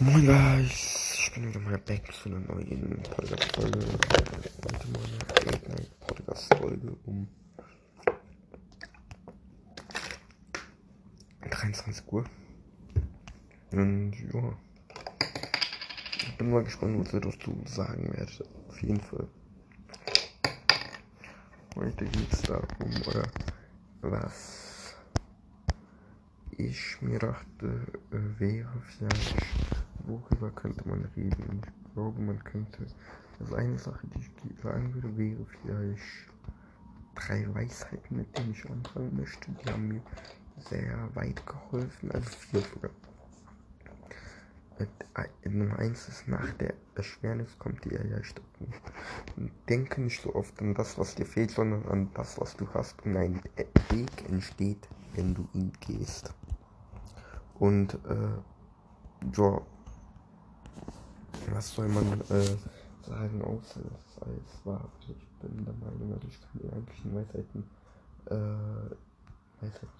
Moin Guys, ich bin wieder mal back zu einer neuen Podcast-Folge. Heute mal eine Podcast-Folge um 23 Uhr. Und ja, ich bin mal gespannt, was ihr dazu sagen werdet. Auf jeden Fall. Heute geht es darum, oder was ich mir dachte, äh, wäre vielleicht worüber könnte man reden? Ich glaube, man könnte. Also eine Sache, die ich sagen würde, wäre vielleicht drei Weisheiten, mit denen ich anfangen möchte. Die haben mir sehr weit geholfen, also vier sogar. Nummer eins ist, nach der Erschwernis kommt die Erleichterung. Denke nicht so oft an das, was dir fehlt, sondern an das, was du hast. Und ein Weg entsteht, wenn du ihn gehst. Und äh, ja, was soll man äh, sagen, außer dass es alles war. Ich bin der Meinung, also ich kann den eigentlichen Weisheiten, äh,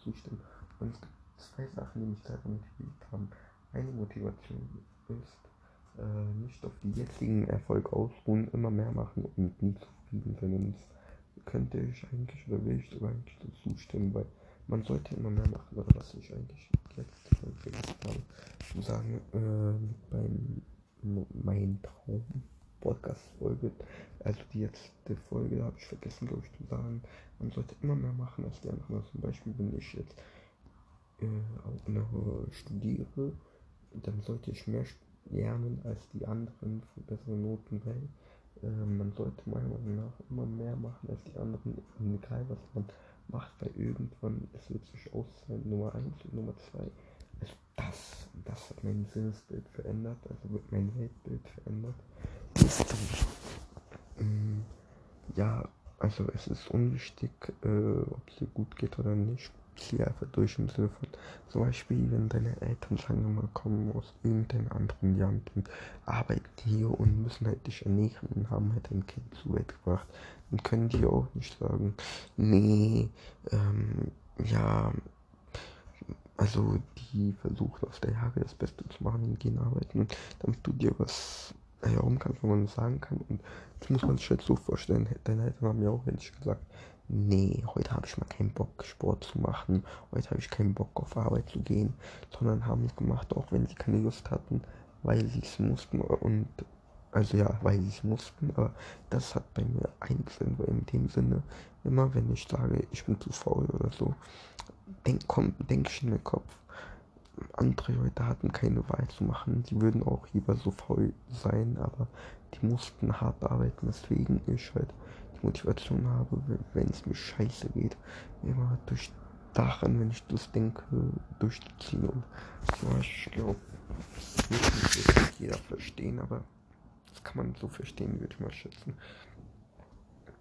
zustimmen. Und es gibt zwei Sachen, die mich selber motiviert haben. Eine Motivation ist, äh, nicht auf die jetzigen Erfolge ausruhen, immer mehr machen und nie zufrieden sein. Und könnte ich eigentlich oder will ich sogar eigentlich so zustimmen, weil man sollte immer mehr machen, oder was ich eigentlich letzte Folge vergessen habe, zu sagen, äh, beim mein Traum Podcast-Folge, also die letzte Folge, habe ich vergessen, glaube ich, zu sagen, man sollte immer mehr machen als die anderen. Zum Beispiel, wenn ich jetzt äh, noch studiere, dann sollte ich mehr lernen als die anderen für bessere Noten, weil äh, man sollte meiner Meinung nach immer mehr machen als die anderen, egal was man macht, weil irgendwann es wird sich auszahlen, Nummer 1 und Nummer 2 also das, das hat mein Sinnesbild verändert, also wird mein Weltbild verändert. Ähm, ja, also es ist unwichtig, äh, ob es dir gut geht oder nicht. Zieh einfach durch im Sinne von, zum Beispiel, wenn deine Eltern, sagen mal, kommen aus irgendeinem anderen Land und arbeiten hier und müssen halt dich ernähren und haben halt ein Kind zur Welt gebracht, dann können die auch nicht sagen, nee, ähm, ja, also die versucht auf der Jahre das Beste zu machen und gehen arbeiten, damit du dir was herum kannst, wo man sagen kann. Und das muss man sich jetzt so vorstellen. Deine Eltern haben ja auch endlich gesagt, nee, heute habe ich mal keinen Bock, Sport zu machen, heute habe ich keinen Bock, auf Arbeit zu gehen, sondern haben es gemacht, auch wenn sie keine Lust hatten, weil sie es mussten und also ja, weil sie es mussten, aber das hat bei mir weil in dem Sinne, immer wenn ich sage, ich bin zu faul oder so, denk, komm, denke ich in den Kopf, andere Leute hatten keine Wahl zu machen, die würden auch lieber so faul sein, aber die mussten hart arbeiten, deswegen ich halt die Motivation habe, wenn es mir scheiße geht, immer durch daran, wenn ich das denke, durchzuziehen. Und ja, ich glaube, das wird nicht jeder verstehen, aber kann man so verstehen, würde ich mal schätzen.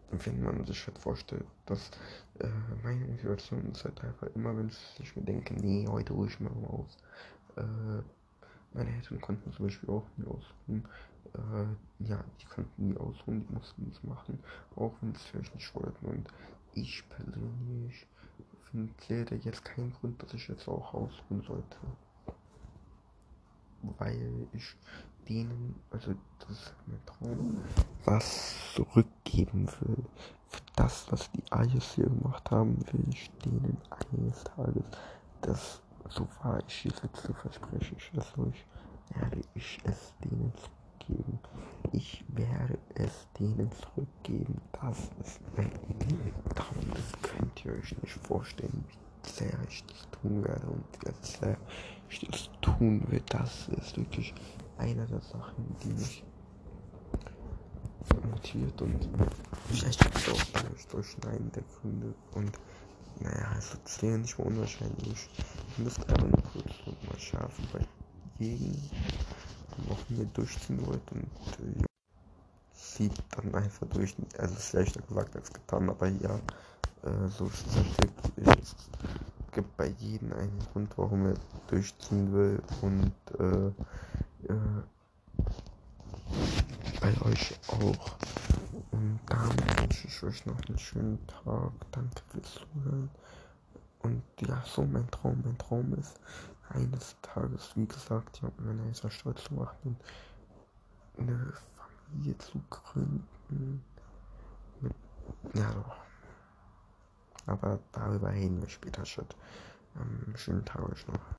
Wenn man sich halt vorstellt, dass äh, meine Motivation ist halt einfach immer, wenn ich mir denke, nee, heute ruhe ich mal aus. Äh, meine Eltern konnten zum Beispiel auch nie ausruhen. Äh, ja, die konnten nie ausruhen, die mussten es machen, auch wenn es vielleicht nicht wollten. Und ich persönlich finde jetzt keinen Grund, dass ich jetzt auch ausruhen sollte. Weil ich denen, also das ist mein Traum, was zurückgeben will. Für das, was die Ayes hier gemacht haben, will ich denen eines Tages, das so wahr ich hier sitze, verspreche ich es euch, werde ich es denen zurückgeben. Ich werde es denen zurückgeben. Das ist mein Traum. Das könnt ihr euch nicht vorstellen, wie sehr ich das tun werde und wie sehr ich das tun will. Das ist wirklich eine der Sachen, die mich motiviert und vielleicht gibt auch durch Durchschneiden der Gründe und naja, also es wäre nicht mehr unwahrscheinlich. Ich müsste einfach nur kurz und mal scharf bei jedem noch mir durchziehen wollte und äh, zieht dann einfach durch. Also ist leichter gesagt als getan, aber ja, äh, so ist Es gibt bei jedem einen Grund, warum er durchziehen will und äh, äh, bei euch auch. Und damit wünsche ich euch noch einen schönen Tag. Danke fürs Zuhören. Und ja, so mein Traum. Mein Traum ist eines Tages, wie gesagt, ja, meine Eltern stolz zu machen, eine Familie zu gründen. Mit, ja doch. Aber darüber reden wir später schon. Ähm, schönen Tag euch noch.